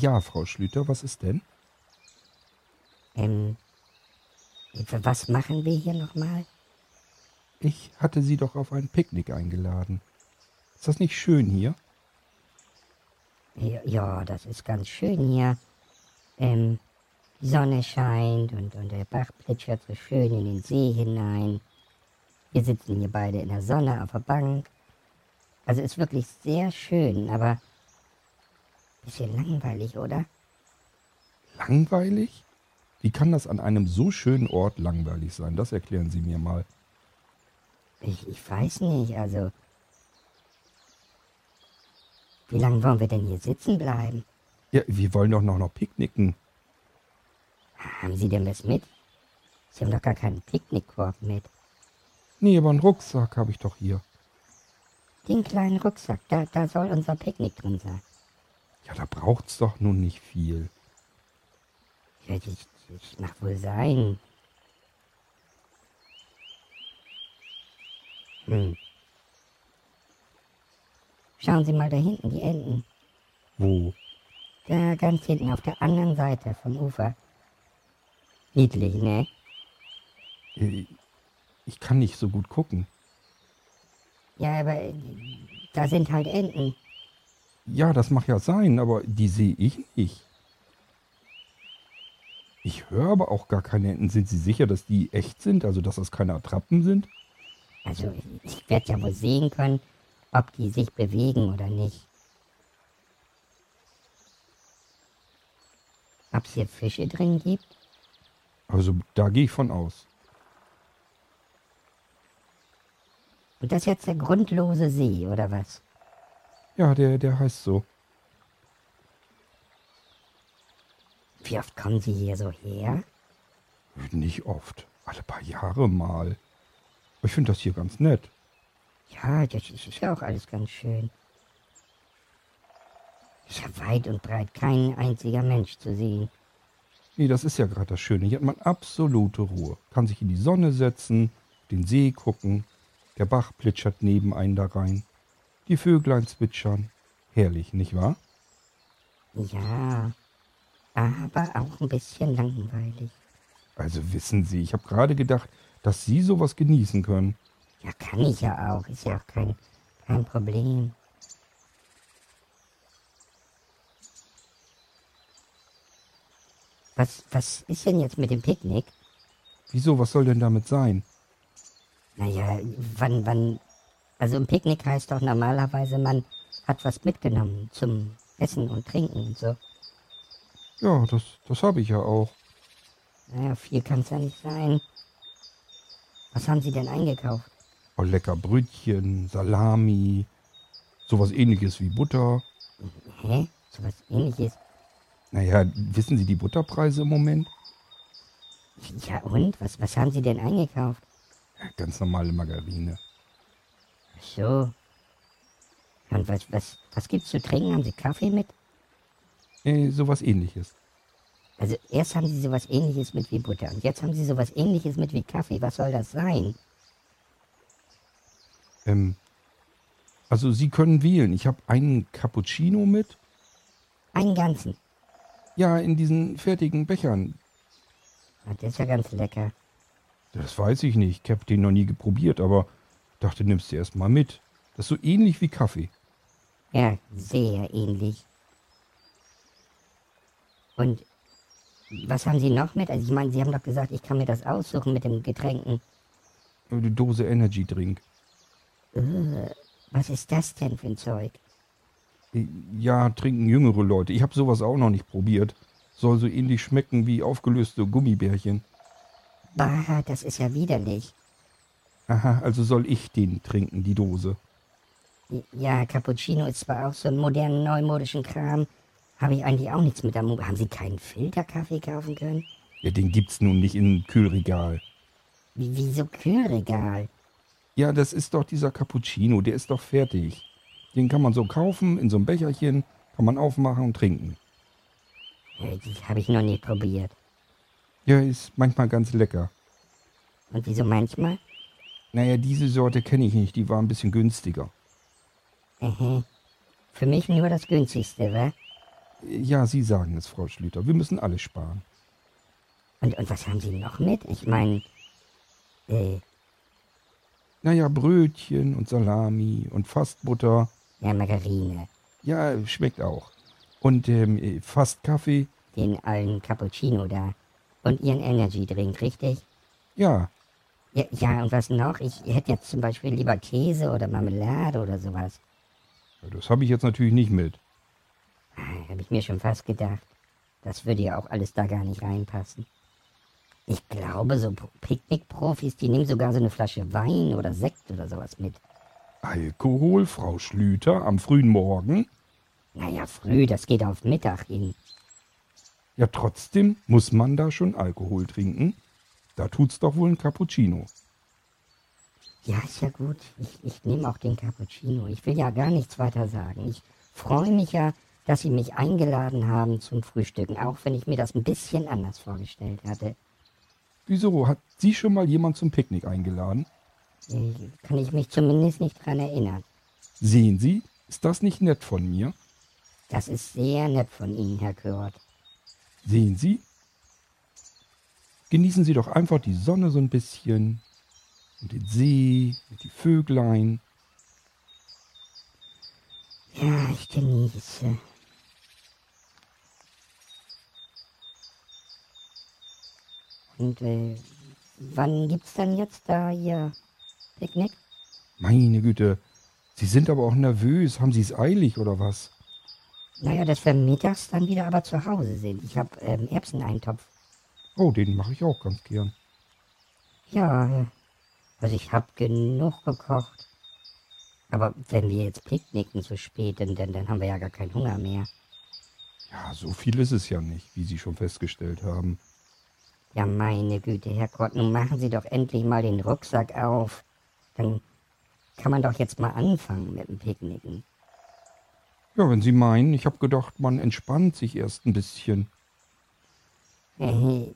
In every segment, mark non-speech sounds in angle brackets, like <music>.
Ja, Frau Schlüter, was ist denn? ähm, was machen wir hier nochmal? Ich hatte Sie doch auf ein Picknick eingeladen. Ist das nicht schön hier? Ja, ja, das ist ganz schön hier. Ähm, die Sonne scheint und, und der Bach plätschert so schön in den See hinein. Wir sitzen hier beide in der Sonne auf der Bank. Also ist wirklich sehr schön, aber bisschen langweilig, oder? Langweilig? Wie kann das an einem so schönen Ort langweilig sein? Das erklären Sie mir mal. Ich, ich weiß nicht, also. Wie lange wollen wir denn hier sitzen bleiben? Ja, wir wollen doch noch, noch picknicken. Haben Sie denn was mit? Sie haben doch gar keinen Picknickkorb mit. Nee, aber einen Rucksack habe ich doch hier. Den kleinen Rucksack, da, da soll unser Picknick drin sein. Ja, da braucht's doch nun nicht viel. Ja, das, das mag wohl sein. Hm. Schauen Sie mal da hinten, die Enten. Wo? Da ganz hinten auf der anderen Seite vom Ufer. Niedlich, ne? Äh, Ich kann nicht so gut gucken. Ja, aber äh, da sind halt Enten. Ja, das mag ja sein, aber die sehe ich nicht. Ich höre aber auch gar keine Enten. Sind Sie sicher, dass die echt sind? Also, dass das keine Attrappen sind? Also ich werde ja wohl sehen können, ob die sich bewegen oder nicht. Ob es hier Fische drin gibt? Also, da gehe ich von aus. Und das ist jetzt der grundlose See, oder was? Ja, der, der heißt so. Wie oft kommen Sie hier so her? Nicht oft. Alle paar Jahre mal. Ich finde das hier ganz nett. Ja, das ist ist ja auch alles ganz schön. Ist ja weit und breit kein einziger Mensch zu sehen. Nee, das ist ja gerade das Schöne. Hier hat man absolute Ruhe. Kann sich in die Sonne setzen, den See gucken. Der Bach plätschert neben einen da rein. Die Vöglein zwitschern. Herrlich, nicht wahr? Ja, aber auch ein bisschen langweilig. Also wissen Sie, ich habe gerade gedacht, dass Sie sowas genießen können. Ja, kann ich ja auch. Ist ja auch kein, kein Problem. Was, was ist denn jetzt mit dem Picknick? Wieso, was soll denn damit sein? Naja, wann, wann. Also ein Picknick heißt doch normalerweise, man hat was mitgenommen zum Essen und Trinken und so. Ja, das, das habe ich ja auch. Naja, viel kann es ja nicht sein. Was haben Sie denn eingekauft? Oh, lecker Brötchen, Salami, sowas ähnliches wie Butter. Hä? So was ähnliches? Naja, wissen Sie die Butterpreise im Moment? Ja und? Was, was haben Sie denn eingekauft? Ja, ganz normale Margarine. Ach so. Und was, was, was gibt's zu trinken? Haben Sie Kaffee mit? Äh, sowas ähnliches. Also erst haben Sie sowas ähnliches mit wie Butter und jetzt haben Sie sowas ähnliches mit wie Kaffee. Was soll das sein? Ähm, also Sie können wählen. Ich habe einen Cappuccino mit. Einen ganzen. Ja, in diesen fertigen Bechern. Ah, Das ist ja ganz lecker. Das weiß ich nicht. Ich habe den noch nie geprobiert, aber dachte, nimmst du erst mal mit. Das ist so ähnlich wie Kaffee. Ja, sehr ähnlich. Und was haben Sie noch mit? Also ich meine, Sie haben doch gesagt, ich kann mir das aussuchen mit den Getränken. Eine Dose Energy Drink. Was ist das denn für ein Zeug? Äh, Ja, trinken jüngere Leute. Ich habe sowas auch noch nicht probiert. Soll so ähnlich schmecken wie aufgelöste Gummibärchen. Bah, das ist ja widerlich. Aha, also soll ich den trinken, die Dose. Ja, Cappuccino ist zwar auch so ein modernen, neumodischen Kram, habe ich eigentlich auch nichts mit am Mut. Haben Sie keinen Filterkaffee kaufen können? Ja, den gibt's nun nicht im Kühlregal. Wie, wieso Kühlregal? Ja, das ist doch dieser Cappuccino, der ist doch fertig. Den kann man so kaufen, in so einem Becherchen, kann man aufmachen und trinken. Äh, Das habe ich noch nie probiert. Ja, ist manchmal ganz lecker. Und wieso manchmal? Naja, diese Sorte kenne ich nicht, die war ein bisschen günstiger. Aha. Für mich nur das günstigste, wa? Ja, Sie sagen es, Frau Schlüter. Wir müssen alle sparen. Und, und was haben Sie noch mit? Ich meine, äh, Naja, Brötchen und Salami und Fastbutter. ja, Margarine. Ja, schmeckt auch. Und ähm, äh, fast Kaffee. Den allen Cappuccino da. Und Ihren Energy-Drink, richtig? Ja, Ja, ja, und was noch? Ich hätte jetzt zum Beispiel lieber Käse oder Marmelade oder sowas. das habe ich jetzt natürlich nicht mit. Habe ich mir schon fast gedacht. Das würde ja auch alles da gar nicht reinpassen. Ich glaube, so Pro- Picknick-Profis, die nehmen sogar so eine Flasche Wein oder Sekt oder sowas mit. Alkohol, Frau Schlüter, am frühen Morgen? Naja, früh, das geht auf Mittag hin. Ja, trotzdem muss man da schon Alkohol trinken. Da tut's doch wohl ein Cappuccino. Ja, ist ja gut. Ich, ich nehme auch den Cappuccino. Ich will ja gar nichts weiter sagen. Ich freue mich ja, dass Sie mich eingeladen haben zum Frühstücken, auch wenn ich mir das ein bisschen anders vorgestellt hatte. Wieso? Hat Sie schon mal jemand zum Picknick eingeladen? Äh, Kann ich mich zumindest nicht dran erinnern. Sehen Sie? Ist das nicht nett von mir? Das ist sehr nett von Ihnen, Herr Kurt. Sehen Sie? Genießen Sie doch einfach die Sonne so ein bisschen und den See und die Vöglein. Ja, ich genieße. Und äh, wann gibt's dann jetzt da Ihr Picknick? Meine Güte, Sie sind aber auch nervös. Haben Sie es eilig oder was? Naja, dass wir mittags dann wieder aber zu Hause sind. Ich habe ähm, Erbseneintopf. Oh, den mache ich auch ganz gern. Ja, also ich habe genug gekocht. Aber wenn wir jetzt picknicken so spät, dann, dann, dann haben wir ja gar keinen Hunger mehr. Ja, so viel ist es ja nicht, wie Sie schon festgestellt haben. Ja, meine Güte, Herr Kurt, nun machen Sie doch endlich mal den Rucksack auf. Dann kann man doch jetzt mal anfangen mit dem Picknicken. Ja, wenn Sie meinen, ich habe gedacht, man entspannt sich erst ein bisschen. Äh,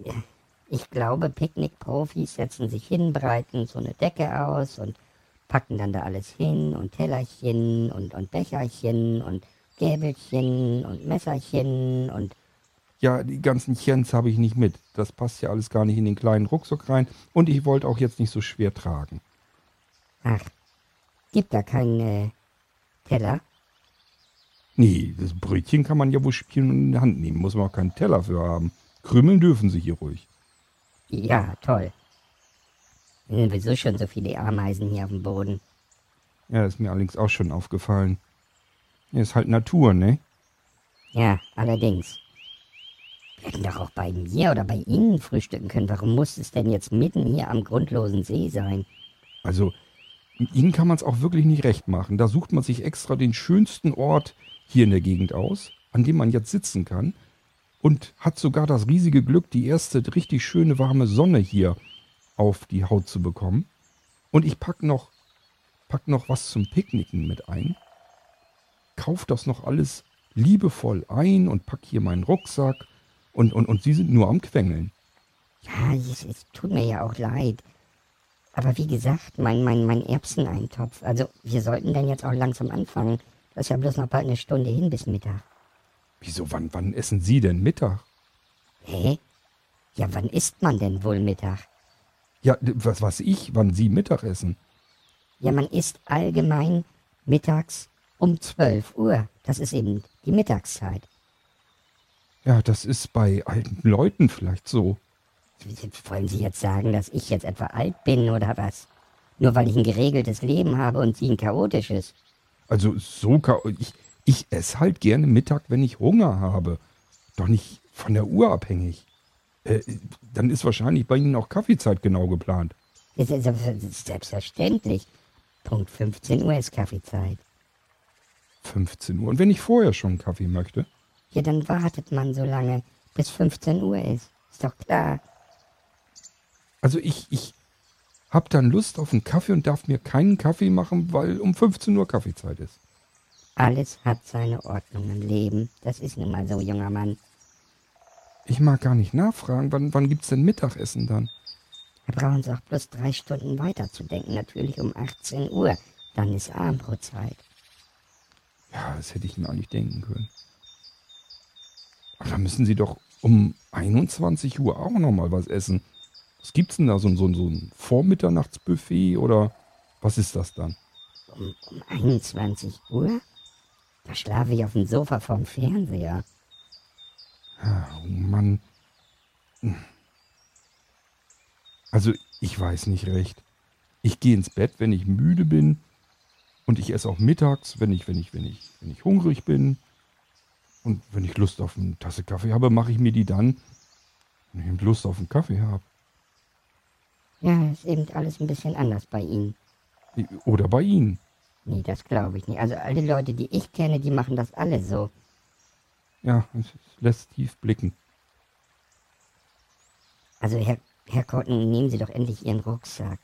Ich glaube, Picknickprofis setzen sich hin, breiten so eine Decke aus und packen dann da alles hin und Tellerchen und, und Becherchen und Gäbelchen und Messerchen und Ja, die ganzen Chens habe ich nicht mit. Das passt ja alles gar nicht in den kleinen Rucksack rein. Und ich wollte auch jetzt nicht so schwer tragen. ach, gibt da keinen äh, Teller? Nee, das Brötchen kann man ja wohl spielen und in die Hand nehmen. Muss man auch keinen Teller für haben. Krümmeln dürfen Sie hier ruhig. Ja, toll. Sind sowieso schon so viele Ameisen hier auf dem Boden. Ja, ist mir allerdings auch schon aufgefallen. Ja, ist halt Natur, ne? Ja, allerdings. Wir hätten doch auch bei mir oder bei Ihnen frühstücken können. Warum muss es denn jetzt mitten hier am grundlosen See sein? Also, Ihnen kann man es auch wirklich nicht recht machen. Da sucht man sich extra den schönsten Ort hier in der Gegend aus, an dem man jetzt sitzen kann. Und hat sogar das riesige Glück, die erste richtig schöne warme Sonne hier auf die Haut zu bekommen. Und ich pack noch, pack noch was zum Picknicken mit ein. Kauf das noch alles liebevoll ein und pack hier meinen Rucksack. Und, und, und Sie sind nur am Quengeln. Ja, es, es tut mir ja auch leid. Aber wie gesagt, mein, mein, mein Erbseneintopf. Also, wir sollten dann jetzt auch langsam anfangen. Das ist ja bloß noch bald eine Stunde hin bis Mittag. Wieso, wann, wann essen Sie denn Mittag? Hä? Ja, wann isst man denn wohl Mittag? Ja, was weiß ich, wann Sie Mittag essen. Ja, man isst allgemein mittags um 12 Uhr. Das ist eben die Mittagszeit. Ja, das ist bei alten Leuten vielleicht so. Wollen Sie jetzt sagen, dass ich jetzt etwa alt bin oder was? Nur weil ich ein geregeltes Leben habe und Sie ein chaotisches. Also so ka ich, esse halt gerne Mittag, wenn ich Hunger habe. Doch nicht von der Uhr abhängig. Äh, dann ist wahrscheinlich bei Ihnen auch Kaffeezeit genau geplant. Das ist selbstverständlich. Punkt 15 Uhr ist Kaffeezeit. 15 Uhr. Und wenn ich vorher schon Kaffee möchte? Ja, dann wartet man so lange, bis 15 Uhr ist. Ist doch klar. Also ich, ich hab dann Lust auf einen Kaffee und darf mir keinen Kaffee machen, weil um 15 Uhr Kaffeezeit ist. Alles hat seine Ordnung im Leben. Das ist nun mal so, junger Mann. Ich mag gar nicht nachfragen, wann, wann gibt's denn Mittagessen dann? Wir brauchen auch bloß drei Stunden weiterzudenken. Natürlich um 18 Uhr. Dann ist Abendbrotzeit. Ja, das hätte ich mir eigentlich denken können. Aber da müssen Sie doch um 21 Uhr auch noch mal was essen. Was gibt's denn da? So, so, so ein Vormitternachtsbuffet oder was ist das dann? Um, um 21 Uhr? Da schlafe ich auf dem Sofa vorm Fernseher. Oh Mann. Also, ich weiß nicht recht. Ich gehe ins Bett, wenn ich müde bin. Und ich esse auch mittags, wenn ich, wenn ich, wenn ich, wenn ich hungrig bin. Und wenn ich Lust auf eine Tasse Kaffee habe, mache ich mir die dann, wenn ich Lust auf einen Kaffee habe. Ja, ist eben alles ein bisschen anders bei Ihnen. Oder bei Ihnen. Nee, das glaube ich nicht. Also alle Leute, die ich kenne, die machen das alle so. Ja, es lässt tief blicken. Also Herr, Herr Cotton, nehmen Sie doch endlich Ihren Rucksack.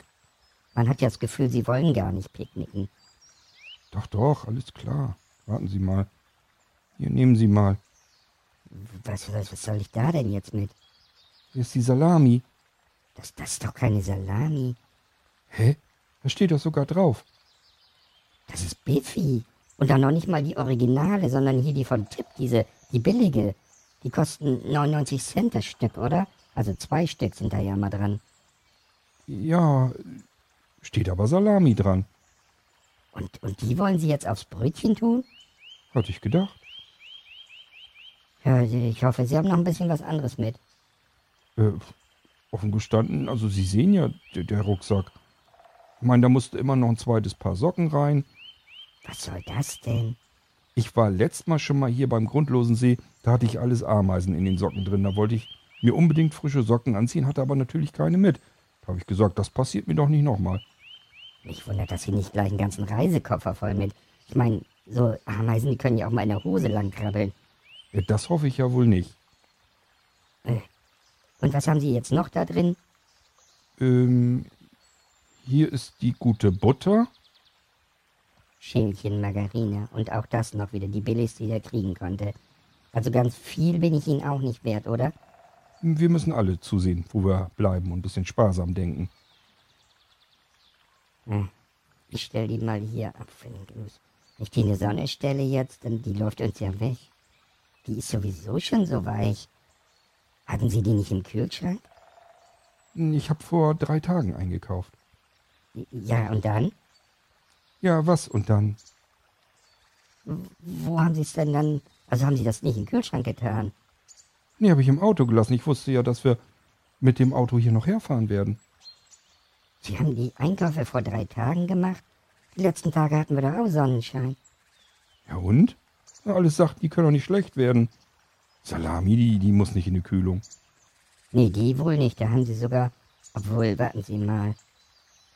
Man hat ja das Gefühl, Sie wollen gar nicht picknicken. Doch, doch, alles klar. Warten Sie mal. Hier, nehmen Sie mal. Was, was, was soll ich da denn jetzt mit? Hier ist die Salami. Das, das ist doch keine Salami. Hä? Da steht doch sogar drauf. Das ist Biffy. Und dann noch nicht mal die Originale, sondern hier die von Tipp, diese, die billige. Die kosten 99 Cent das Stück, oder? Also zwei Stück sind da ja mal dran. Ja, steht aber Salami dran. Und, und die wollen Sie jetzt aufs Brötchen tun? Hatte ich gedacht. Ja, ich hoffe, Sie haben noch ein bisschen was anderes mit. Äh, offen gestanden, also Sie sehen ja, der, der Rucksack. Ich meine, da musste immer noch ein zweites Paar Socken rein. Was soll das denn? Ich war letztes Mal schon mal hier beim Grundlosen See, da hatte ich alles Ameisen in den Socken drin. Da wollte ich mir unbedingt frische Socken anziehen, hatte aber natürlich keine mit. Da habe ich gesagt, das passiert mir doch nicht nochmal. Mich wundert, dass Sie nicht gleich einen ganzen Reisekoffer voll mit. Ich meine, so Ameisen, die können ja auch mal in der Hose langkrabbeln. Ja, das hoffe ich ja wohl nicht. Äh, und was haben Sie jetzt noch da drin? Ähm, hier ist die gute Butter. Schälchen Margarine und auch das noch wieder die billigste, die er kriegen konnte. Also ganz viel bin ich Ihnen auch nicht wert, oder? Wir müssen alle zusehen, wo wir bleiben und ein bisschen sparsam denken. Hm. Ich stelle die mal hier ab Genuss. Wenn ich die in die Sonne stelle jetzt, dann die läuft uns ja weg. Die ist sowieso schon so weich. Hatten Sie die nicht im Kühlschrank? Ich habe vor drei Tagen eingekauft. Ja, und dann? Ja, was und dann? Wo haben Sie es denn dann? Also haben Sie das nicht im Kühlschrank getan? Nee, habe ich im Auto gelassen. Ich wusste ja, dass wir mit dem Auto hier noch herfahren werden. Sie haben die Einkäufe vor drei Tagen gemacht? Die letzten Tage hatten wir doch auch Sonnenschein. Ja und? Ja, alles sagt, die können doch nicht schlecht werden. Salami, die, die muss nicht in die Kühlung. Nee, die wohl nicht. Da haben Sie sogar... Obwohl, warten Sie mal.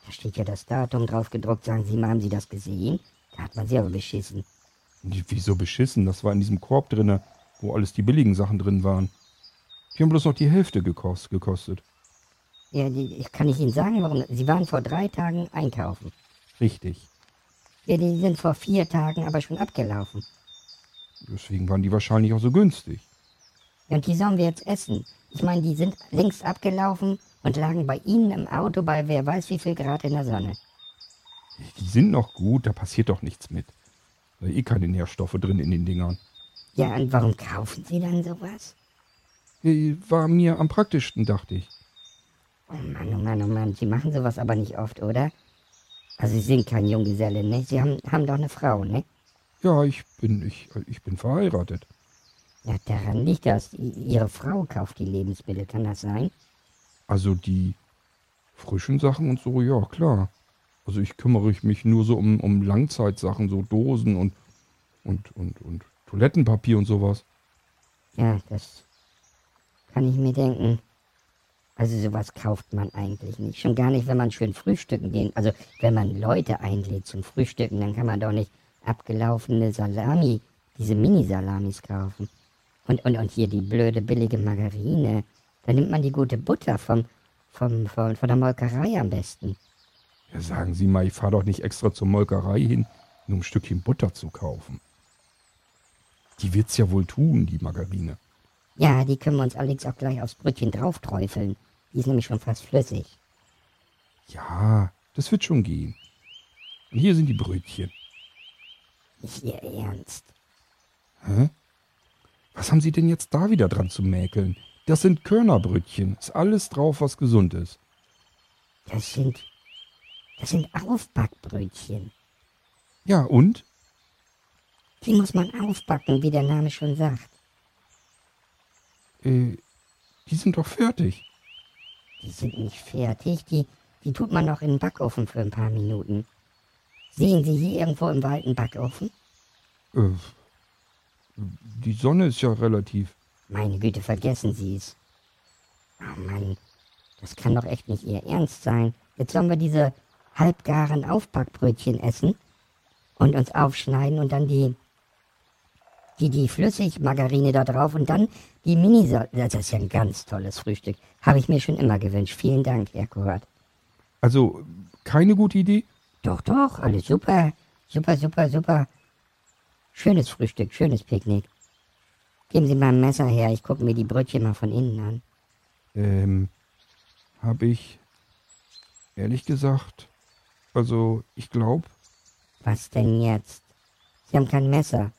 Da steht ja das Datum drauf gedruckt. Sagen Sie mal, haben Sie das gesehen? Da hat man sie aber beschissen. Die, wieso beschissen? Das war in diesem Korb drinne, wo alles die billigen Sachen drin waren. Die haben bloß noch die Hälfte gekost, gekostet. Ja, die, ich kann nicht Ihnen sagen, warum. Sie waren vor drei Tagen einkaufen. Richtig. Ja, die sind vor vier Tagen aber schon abgelaufen. Deswegen waren die wahrscheinlich auch so günstig. Ja, und die sollen wir jetzt essen. Ich meine, die sind längst abgelaufen und lagen bei Ihnen im Auto bei wer weiß wie viel Grad in der Sonne. Die sind noch gut, da passiert doch nichts mit. Da eh keine Nährstoffe drin in den Dingern. Ja, und warum kaufen Sie dann sowas? Äh, War mir am praktischsten, dachte ich. Oh Mann, oh Mann, oh Mann, Sie machen sowas aber nicht oft, oder? Also Sie sind kein Junggeselle, ne? Sie haben, haben doch eine Frau, ne? Ja, ich bin, ich, ich bin verheiratet. Ja, daran liegt das. Ihre Frau kauft die Lebensmittel, kann das sein? Also die frischen Sachen und so, ja, klar. Also ich kümmere mich nur so um, um Langzeitsachen, so Dosen und, und, und, und Toilettenpapier und sowas. Ja, das kann ich mir denken. Also sowas kauft man eigentlich nicht. Schon gar nicht, wenn man schön frühstücken gehen. Also wenn man Leute einlädt zum Frühstücken, dann kann man doch nicht abgelaufene Salami, diese Mini-Salamis kaufen. Und, und, und hier die blöde billige Margarine. Da nimmt man die gute Butter vom, vom, von, von der Molkerei am besten. Ja, sagen Sie mal, ich fahre doch nicht extra zur Molkerei hin, nur um ein Stückchen Butter zu kaufen. Die wird's ja wohl tun, die Margarine. Ja, die können wir uns allerdings auch gleich aufs Brötchen draufträufeln. Die ist nämlich schon fast flüssig. Ja, das wird schon gehen. Und hier sind die Brötchen. nicht Ihr Ernst. Hä? Was haben Sie denn jetzt da wieder dran zu mäkeln? Das sind Körnerbrötchen. Ist alles drauf, was gesund ist. Das sind. Das sind Aufbackbrötchen. Ja, und? Die muss man aufbacken, wie der Name schon sagt. Äh, die sind doch fertig. Die sind nicht fertig. Die, die tut man noch in den Backofen für ein paar Minuten. Sehen Sie hier irgendwo im Wald einen Backofen? Äh, die Sonne ist ja relativ. Meine Güte, vergessen Sie es. Oh Mann, das kann doch echt nicht Ihr Ernst sein. Jetzt sollen wir diese halbgaren Aufbackbrötchen essen und uns aufschneiden und dann die, die, die Flüssigmargarine da drauf und dann die mini Das ist ja ein ganz tolles Frühstück. Habe ich mir schon immer gewünscht. Vielen Dank, Herr Kurt. Also, keine gute Idee? Doch, doch, alles super. Super, super, super. Schönes Frühstück, schönes Picknick. Geben Sie mal ein Messer her, ich gucke mir die Brötchen mal von innen an. Ähm, habe ich ehrlich gesagt, also ich glaube. Was denn jetzt? Sie haben kein Messer.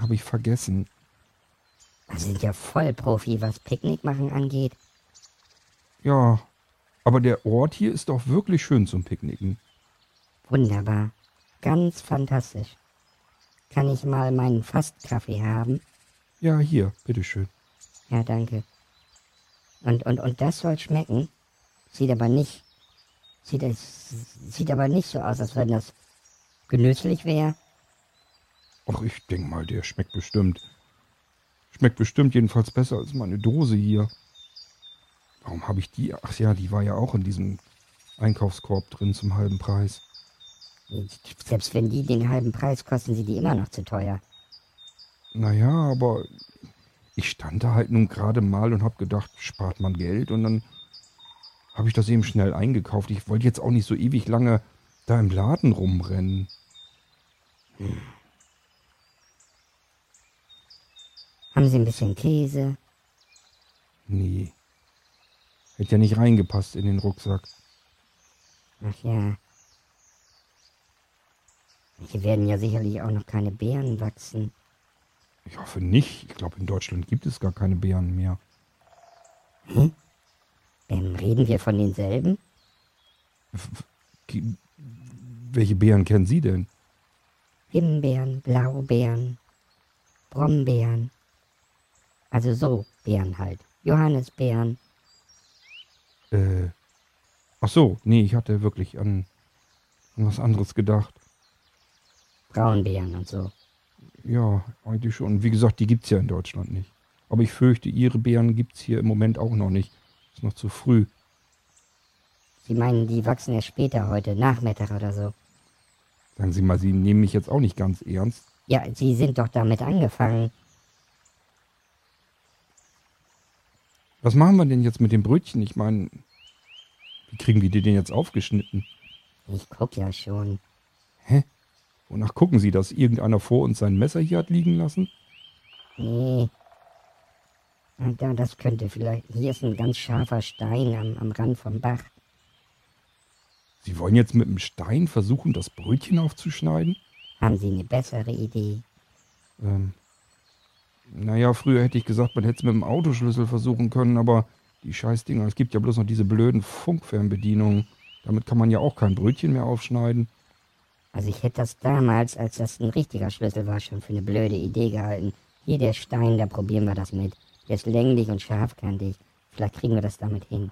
Habe ich vergessen. Sie sind ja Vollprofi, was Picknick machen angeht. Ja, aber der Ort hier ist doch wirklich schön zum Picknicken. Wunderbar. Ganz fantastisch. Kann ich mal meinen Fastkaffee haben? Ja, hier, bitteschön. Ja, danke. Und, und, und das soll schmecken? Sieht aber nicht. Sieht, es, sieht aber nicht so aus, als wenn das genüsslich wäre. Ach, ich denk mal, der schmeckt bestimmt. Schmeckt bestimmt jedenfalls besser als meine Dose hier. Warum habe ich die? Ach ja, die war ja auch in diesem Einkaufskorb drin zum halben Preis. Selbst wenn die den halben Preis kosten, sie die immer noch zu teuer. Naja, aber ich stand da halt nun gerade mal und hab gedacht, spart man Geld und dann habe ich das eben schnell eingekauft. Ich wollte jetzt auch nicht so ewig lange da im Laden rumrennen. Hm. Haben Sie ein bisschen Käse? Nee. Hätte ja nicht reingepasst in den Rucksack. Ach ja. Hier werden ja sicherlich auch noch keine Beeren wachsen. Ich hoffe nicht. Ich glaube, in Deutschland gibt es gar keine Beeren mehr. Hm? Ähm, reden wir von denselben? Welche Beeren kennen Sie denn? Himbeeren, Blaubeeren, Brombeeren. Also so Beeren halt. Johannisbeeren. Äh. Ach so, nee, ich hatte wirklich an, an was anderes gedacht. Braunbären und so. Ja, eigentlich schon. Wie gesagt, die gibt es ja in Deutschland nicht. Aber ich fürchte, ihre Beeren gibt es hier im Moment auch noch nicht. Ist noch zu früh. Sie meinen, die wachsen erst später heute, Nachmittag oder so. Sagen Sie mal, Sie nehmen mich jetzt auch nicht ganz ernst. Ja, Sie sind doch damit angefangen. Was machen wir denn jetzt mit dem Brötchen? Ich meine, wie kriegen wir die denn jetzt aufgeschnitten? Ich guck ja schon. Hä? Wonach gucken Sie, dass irgendeiner vor uns sein Messer hier hat liegen lassen? Nee. Und da, das könnte vielleicht. Hier ist ein ganz scharfer Stein am, am Rand vom Bach. Sie wollen jetzt mit dem Stein versuchen, das Brötchen aufzuschneiden? Haben Sie eine bessere Idee? Ähm, naja, früher hätte ich gesagt, man hätte es mit dem Autoschlüssel versuchen können, aber die Scheißdinger, es gibt ja bloß noch diese blöden Funkfernbedienungen. Damit kann man ja auch kein Brötchen mehr aufschneiden. Also ich hätte das damals, als das ein richtiger Schlüssel war, schon für eine blöde Idee gehalten. Hier der Stein, da probieren wir das mit. Der ist länglich und scharfkantig. Vielleicht kriegen wir das damit hin.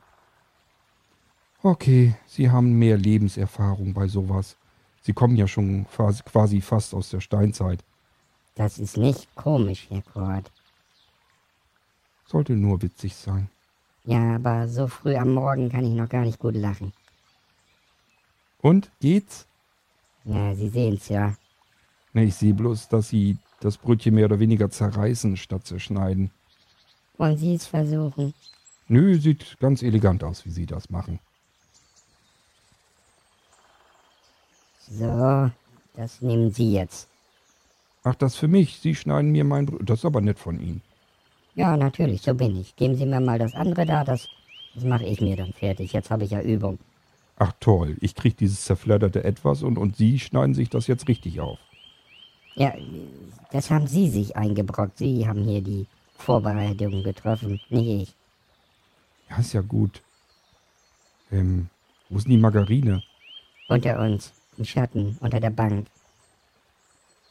Okay, Sie haben mehr Lebenserfahrung bei sowas. Sie kommen ja schon quasi fast aus der Steinzeit. Das ist nicht komisch, Herr Kurt. Sollte nur witzig sein. Ja, aber so früh am Morgen kann ich noch gar nicht gut lachen. Und, geht's? Ja, Sie sehen's ja. Ich sehe bloß, dass Sie das Brötchen mehr oder weniger zerreißen, statt zerschneiden. Wollen Sie es versuchen? Nö, sieht ganz elegant aus, wie Sie das machen. So, das nehmen Sie jetzt. Ach, das für mich. Sie schneiden mir mein Brötchen. Das ist aber nett von Ihnen. Ja, natürlich, so bin ich. Geben Sie mir mal das andere da, das, das mache ich mir dann fertig. Jetzt habe ich ja Übung. Ach toll, ich kriege dieses zerfledderte Etwas und, und Sie schneiden sich das jetzt richtig auf. Ja, das haben Sie sich eingebrockt. Sie haben hier die Vorbereitungen getroffen, nicht ich. Ja, ist ja gut. Ähm, wo ist denn die Margarine? Unter uns, im Schatten, unter der Bank.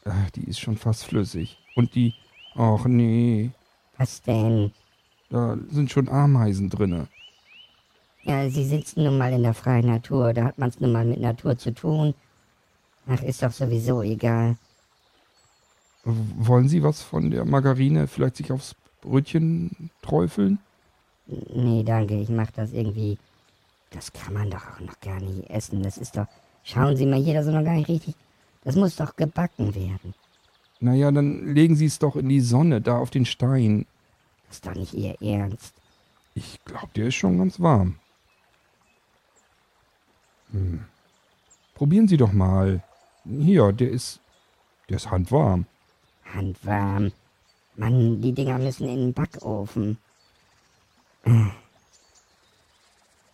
Äh, die ist schon fast flüssig. Und die, ach nee, Was denn? da sind schon Ameisen drinne. Ja, Sie sitzen nun mal in der freien Natur. Da hat man's nun mal mit Natur zu tun. Ach, ist doch sowieso egal. Wollen Sie was von der Margarine vielleicht sich aufs Brötchen träufeln? Nee, danke, ich mach das irgendwie. Das kann man doch auch noch gar nicht essen. Das ist doch. Schauen Sie mal hier, das ist noch gar nicht richtig. Das muss doch gebacken werden. Naja, dann legen Sie es doch in die Sonne, da auf den Stein. Das ist doch nicht Ihr Ernst. Ich glaube, der ist schon ganz warm. Hm. Probieren Sie doch mal. Hier, der ist. Der ist handwarm. Handwarm. Mann, die Dinger müssen in den Backofen. Äh.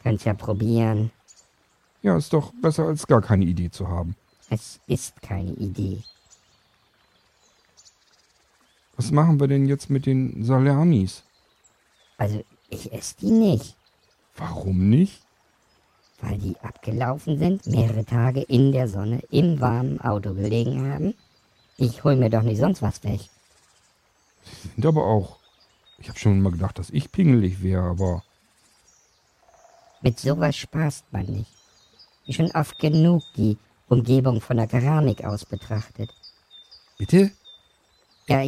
Könnt's ja probieren. Ja, ist doch besser als gar keine Idee zu haben. Es ist keine Idee. Was machen wir denn jetzt mit den Salamis? Also, ich esse die nicht, Warum nicht? Weil die abgelaufen sind, mehrere Tage in der Sonne im warmen Auto gelegen haben. Ich hol mir doch nicht sonst was weg. Sie sind aber auch. Ich habe schon mal gedacht, dass ich pingelig wäre, aber. Mit sowas spaßt man nicht. Ich schon oft genug die Umgebung von der Keramik aus betrachtet. Bitte? Ja,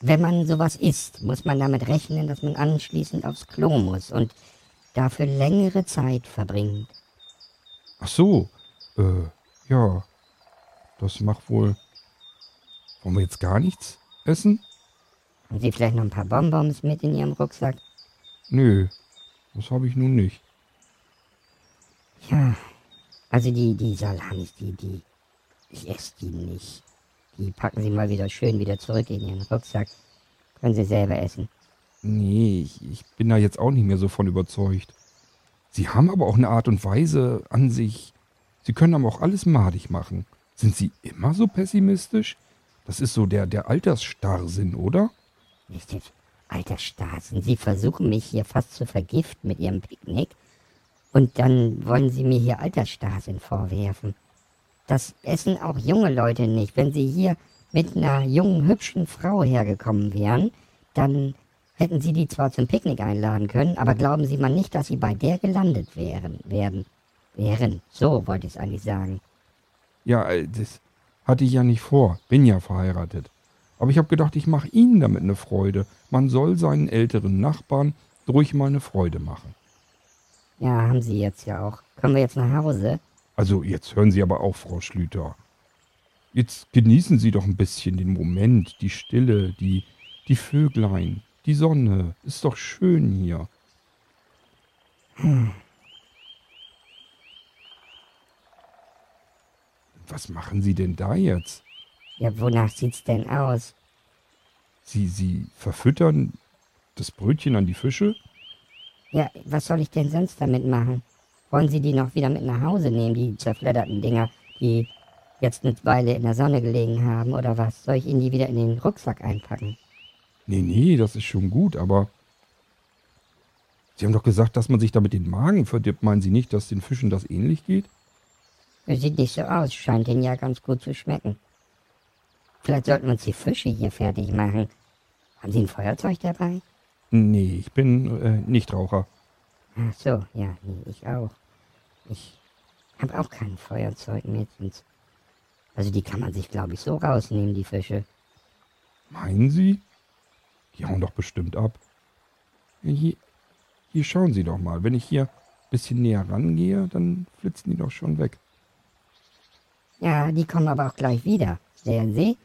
wenn man sowas isst, muss man damit rechnen, dass man anschließend aufs Klo muss und dafür längere Zeit verbringt. Ach so. Äh, ja. Das macht wohl. Wollen wir jetzt gar nichts essen? Haben Sie vielleicht noch ein paar Bonbons mit in Ihrem Rucksack? Nö. Das habe ich nun nicht. Ja, also die, die Salamis, die, die, ich esse die nicht. Die packen Sie mal wieder schön wieder zurück in Ihren Rucksack. Können Sie selber essen. Nee, ich, ich bin da jetzt auch nicht mehr so von überzeugt. Sie haben aber auch eine Art und Weise an sich. Sie können aber auch alles madig machen. Sind Sie immer so pessimistisch? Das ist so der, der Altersstarrsinn, oder? <laughs> Nicht jetzt, alter Stasen, Sie versuchen mich hier fast zu vergiften mit Ihrem Picknick. Und dann wollen Sie mir hier Altersstasen vorwerfen. Das essen auch junge Leute nicht. Wenn Sie hier mit einer jungen, hübschen Frau hergekommen wären, dann hätten Sie die zwar zum Picknick einladen können, aber glauben Sie mal nicht, dass Sie bei der gelandet wären, werden. Wären, so wollte ich es eigentlich sagen. Ja, äh, das hatte ich ja nicht vor. Bin ja verheiratet. Aber ich habe gedacht, ich mache Ihnen damit eine Freude. Man soll seinen älteren Nachbarn ruhig mal eine Freude machen. Ja, haben Sie jetzt ja auch. Können wir jetzt nach Hause? Also jetzt hören Sie aber auf, Frau Schlüter. Jetzt genießen Sie doch ein bisschen den Moment, die Stille, die, die Vöglein, die Sonne. Ist doch schön hier. Was machen Sie denn da jetzt? Ja, wonach sieht's denn aus? Sie, Sie verfüttern das Brötchen an die Fische? Ja, was soll ich denn sonst damit machen? Wollen Sie die noch wieder mit nach Hause nehmen, die zerfledderten Dinger, die jetzt eine Weile in der Sonne gelegen haben, oder was? Soll ich Ihnen die wieder in den Rucksack einpacken? Nee, nee, das ist schon gut, aber Sie haben doch gesagt, dass man sich damit den Magen verdirbt. Meinen Sie nicht, dass den Fischen das ähnlich geht? Sieht nicht so aus, scheint Ihnen ja ganz gut zu schmecken. Vielleicht sollten wir uns die Fische hier fertig machen. Haben Sie ein Feuerzeug dabei? Nee, ich bin äh, Nichtraucher. Ach so, ja, nee, ich auch. Ich habe auch kein Feuerzeug mit. Also die kann man sich, glaube ich, so rausnehmen, die Fische. Meinen Sie? Die hauen doch bestimmt ab. Hier, hier schauen Sie doch mal. Wenn ich hier ein bisschen näher rangehe, dann flitzen die doch schon weg. Ja, die kommen aber auch gleich wieder. Sehen Sie?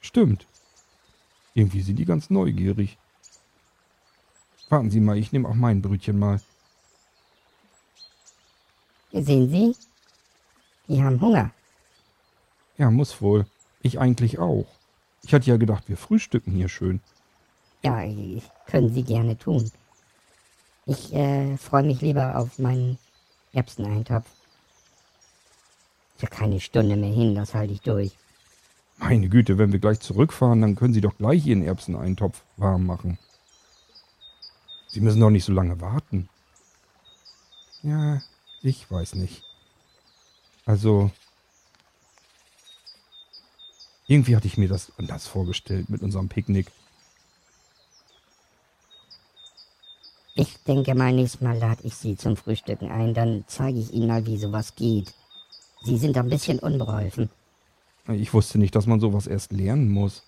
Stimmt. Irgendwie sind die ganz neugierig. Warten Sie mal, ich nehme auch mein Brötchen mal. Sehen Sie? Die haben Hunger. Ja, muss wohl. Ich eigentlich auch. Ich hatte ja gedacht, wir frühstücken hier schön. Ja, können Sie gerne tun. Ich äh, freue mich lieber auf meinen Erbseneintopf. Ist ja keine Stunde mehr hin, das halte ich durch. Meine Güte, wenn wir gleich zurückfahren, dann können Sie doch gleich Ihren Erbseneintopf warm machen. Sie müssen doch nicht so lange warten. Ja, ich weiß nicht. Also, irgendwie hatte ich mir das anders vorgestellt mit unserem Picknick. Ich denke mal, nächstes Mal lade ich Sie zum Frühstücken ein, dann zeige ich Ihnen mal, wie sowas geht. Sie sind ein bisschen unbeholfen. Ich wusste nicht, dass man sowas erst lernen muss.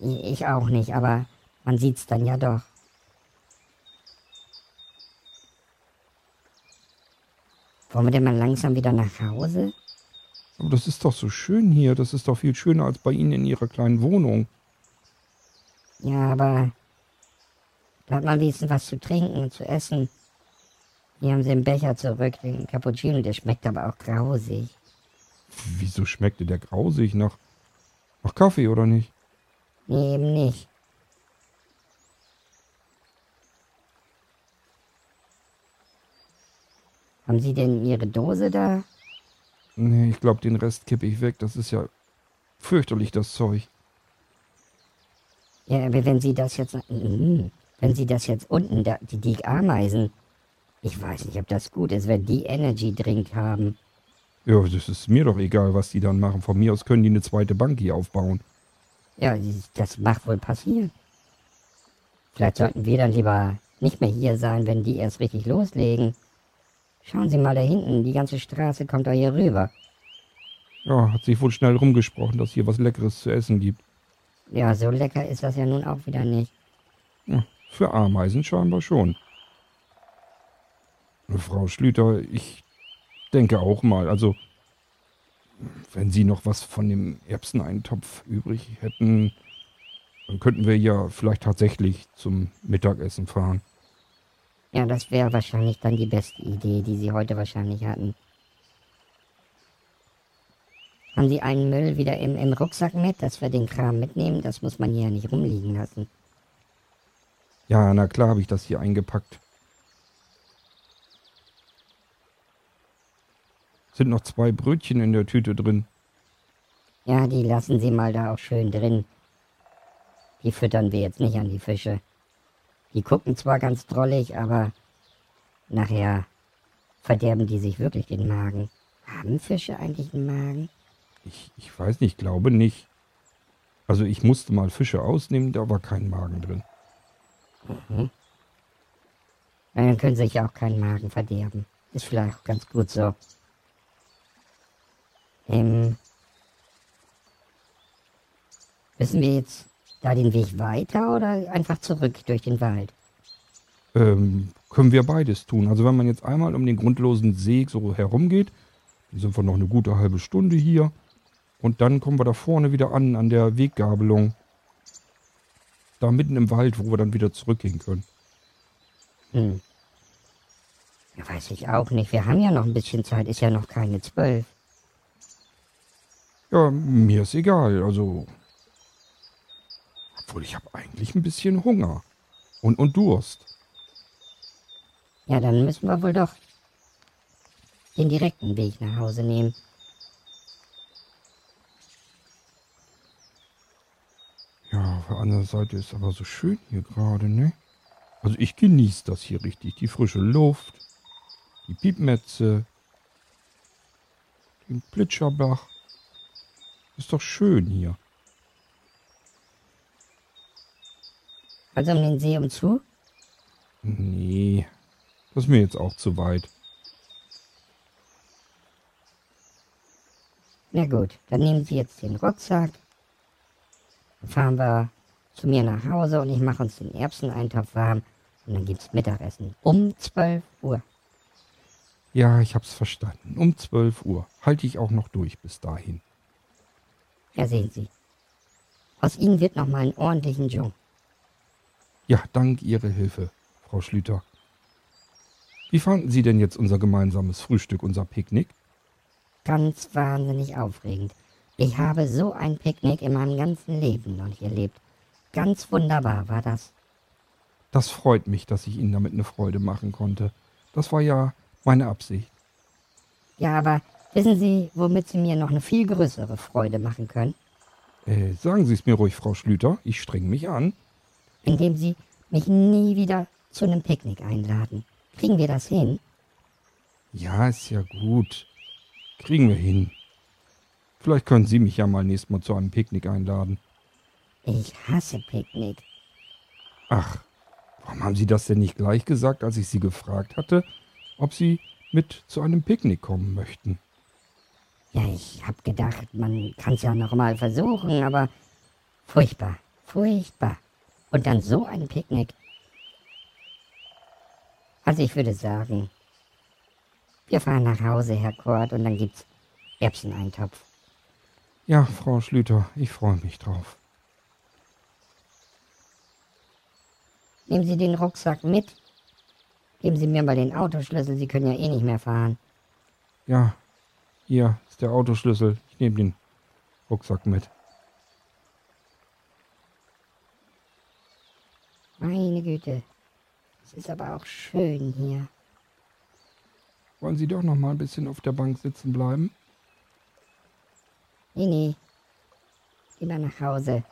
Ich auch nicht, aber man sieht's dann ja doch. Wollen wir denn mal langsam wieder nach Hause? Aber das ist doch so schön hier. Das ist doch viel schöner als bei Ihnen in Ihrer kleinen Wohnung. Ja, aber da hat man wenigstens was zu trinken und zu essen. Hier haben sie den Becher zurück, den Cappuccino, der schmeckt aber auch grausig. Wieso schmeckte der grausig nach, nach Kaffee oder nicht? Nee, eben nicht. Haben Sie denn Ihre Dose da? Nee, ich glaube, den Rest kippe ich weg. Das ist ja fürchterlich, das Zeug. Ja, aber wenn Sie das jetzt... Mhm. Wenn Sie das jetzt unten, da, die, die Ameisen... Ich weiß nicht, ob das gut ist, wenn die Energy Drink haben. Ja, das ist mir doch egal, was die dann machen. Von mir aus können die eine zweite Bank hier aufbauen. Ja, das mag wohl passieren. Vielleicht sollten wir dann lieber nicht mehr hier sein, wenn die erst richtig loslegen. Schauen Sie mal da hinten, die ganze Straße kommt da hier rüber. Ja, hat sich wohl schnell rumgesprochen, dass hier was Leckeres zu essen gibt. Ja, so lecker ist das ja nun auch wieder nicht. Ja, für Ameisen scheinbar schon. Frau Schlüter, ich denke auch mal, also wenn Sie noch was von dem Erbseneintopf übrig hätten, dann könnten wir ja vielleicht tatsächlich zum Mittagessen fahren. Ja, das wäre wahrscheinlich dann die beste Idee, die Sie heute wahrscheinlich hatten. Haben Sie einen Müll wieder im, im Rucksack mit, dass wir den Kram mitnehmen? Das muss man hier ja nicht rumliegen lassen. Ja, na klar habe ich das hier eingepackt. Sind noch zwei Brötchen in der Tüte drin. Ja, die lassen Sie mal da auch schön drin. Die füttern wir jetzt nicht an die Fische. Die gucken zwar ganz drollig, aber nachher verderben die sich wirklich den Magen. Haben Fische eigentlich einen Magen? Ich, ich weiß nicht, glaube nicht. Also ich musste mal Fische ausnehmen, da war kein Magen drin. Mhm. Dann können sie sich ja auch keinen Magen verderben. Ist vielleicht auch ganz gut so. Ähm, müssen wir jetzt da den Weg weiter oder einfach zurück durch den Wald? Ähm, können wir beides tun. Also wenn man jetzt einmal um den grundlosen See so herumgeht, dann sind wir noch eine gute halbe Stunde hier. Und dann kommen wir da vorne wieder an, an der Weggabelung. Da mitten im Wald, wo wir dann wieder zurückgehen können. Hm. Ja, weiß ich auch nicht. Wir haben ja noch ein bisschen Zeit, ist ja noch keine zwölf. Ja, mir ist egal. Also. Obwohl, ich habe eigentlich ein bisschen Hunger. Und, und Durst. Ja, dann müssen wir wohl doch den direkten Weg nach Hause nehmen. Ja, auf der anderen Seite ist aber so schön hier gerade, ne? Also ich genieße das hier richtig. Die frische Luft, die Piepmetze, den Plitscherbach. Ist doch schön hier. Also um den See umzu? Nee, das ist mir jetzt auch zu weit. Na gut, dann nehmen Sie jetzt den Rucksack. Dann fahren wir zu mir nach Hause und ich mache uns den Erbseneintopf warm. Und dann gibt's Mittagessen um 12 Uhr. Ja, ich hab's verstanden. Um 12 Uhr. Halte ich auch noch durch bis dahin. Ja, sehen Sie. Aus Ihnen wird noch mal einen ordentlichen Joe. Ja, dank Ihrer Hilfe, Frau Schlüter. Wie fanden Sie denn jetzt unser gemeinsames Frühstück, unser Picknick? Ganz wahnsinnig aufregend. Ich habe so ein Picknick in meinem ganzen Leben noch nicht erlebt. Ganz wunderbar war das. Das freut mich, dass ich Ihnen damit eine Freude machen konnte. Das war ja meine Absicht. Ja, aber Wissen Sie, womit Sie mir noch eine viel größere Freude machen können? Äh, sagen Sie es mir ruhig, Frau Schlüter. Ich streng mich an. Indem Sie mich nie wieder zu einem Picknick einladen. Kriegen wir das hin? Ja, ist ja gut. Kriegen wir hin. Vielleicht können Sie mich ja mal nächstes Mal zu einem Picknick einladen. Ich hasse Picknick. Ach, warum haben Sie das denn nicht gleich gesagt, als ich Sie gefragt hatte, ob Sie mit zu einem Picknick kommen möchten? Ja, ich hab gedacht, man kann's ja noch mal versuchen, aber furchtbar, furchtbar. Und dann so ein Picknick. Also ich würde sagen, wir fahren nach Hause, Herr Kort, und dann gibt's Erbseneintopf. Ja, Frau Schlüter, ich freue mich drauf. Nehmen Sie den Rucksack mit. Geben Sie mir mal den Autoschlüssel, Sie können ja eh nicht mehr fahren. Ja, hier ist der Autoschlüssel. Ich nehme den Rucksack mit. Meine Güte. Es ist aber auch schön hier. Wollen Sie doch noch mal ein bisschen auf der Bank sitzen bleiben? Nee, nee. Lieber nach Hause.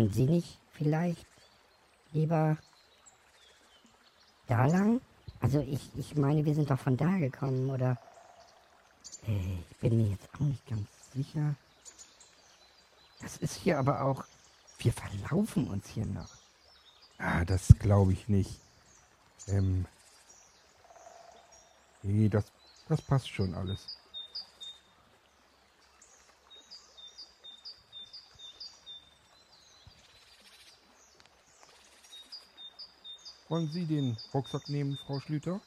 Wollen Sie nicht vielleicht lieber da lang? Also ich, ich meine, wir sind doch von da gekommen, oder? Äh, ich bin mir jetzt auch nicht ganz sicher. Das ist hier aber auch. Wir verlaufen uns hier noch. Ah, das glaube ich nicht. Ähm. Nee, das, das passt schon alles. Wollen Sie den Rucksack nehmen, Frau Schlüter?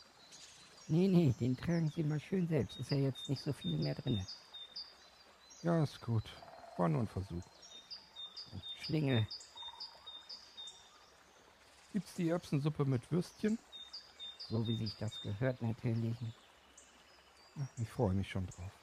Nee, nee, den tragen Sie mal schön selbst. Ist ja jetzt nicht so viel mehr drin. Ja, ist gut. War nur ein Versuch. Schlingel. Gibt's die Erbsensuppe mit Würstchen? So wie sich das gehört, natürlich. Ich freue mich schon drauf.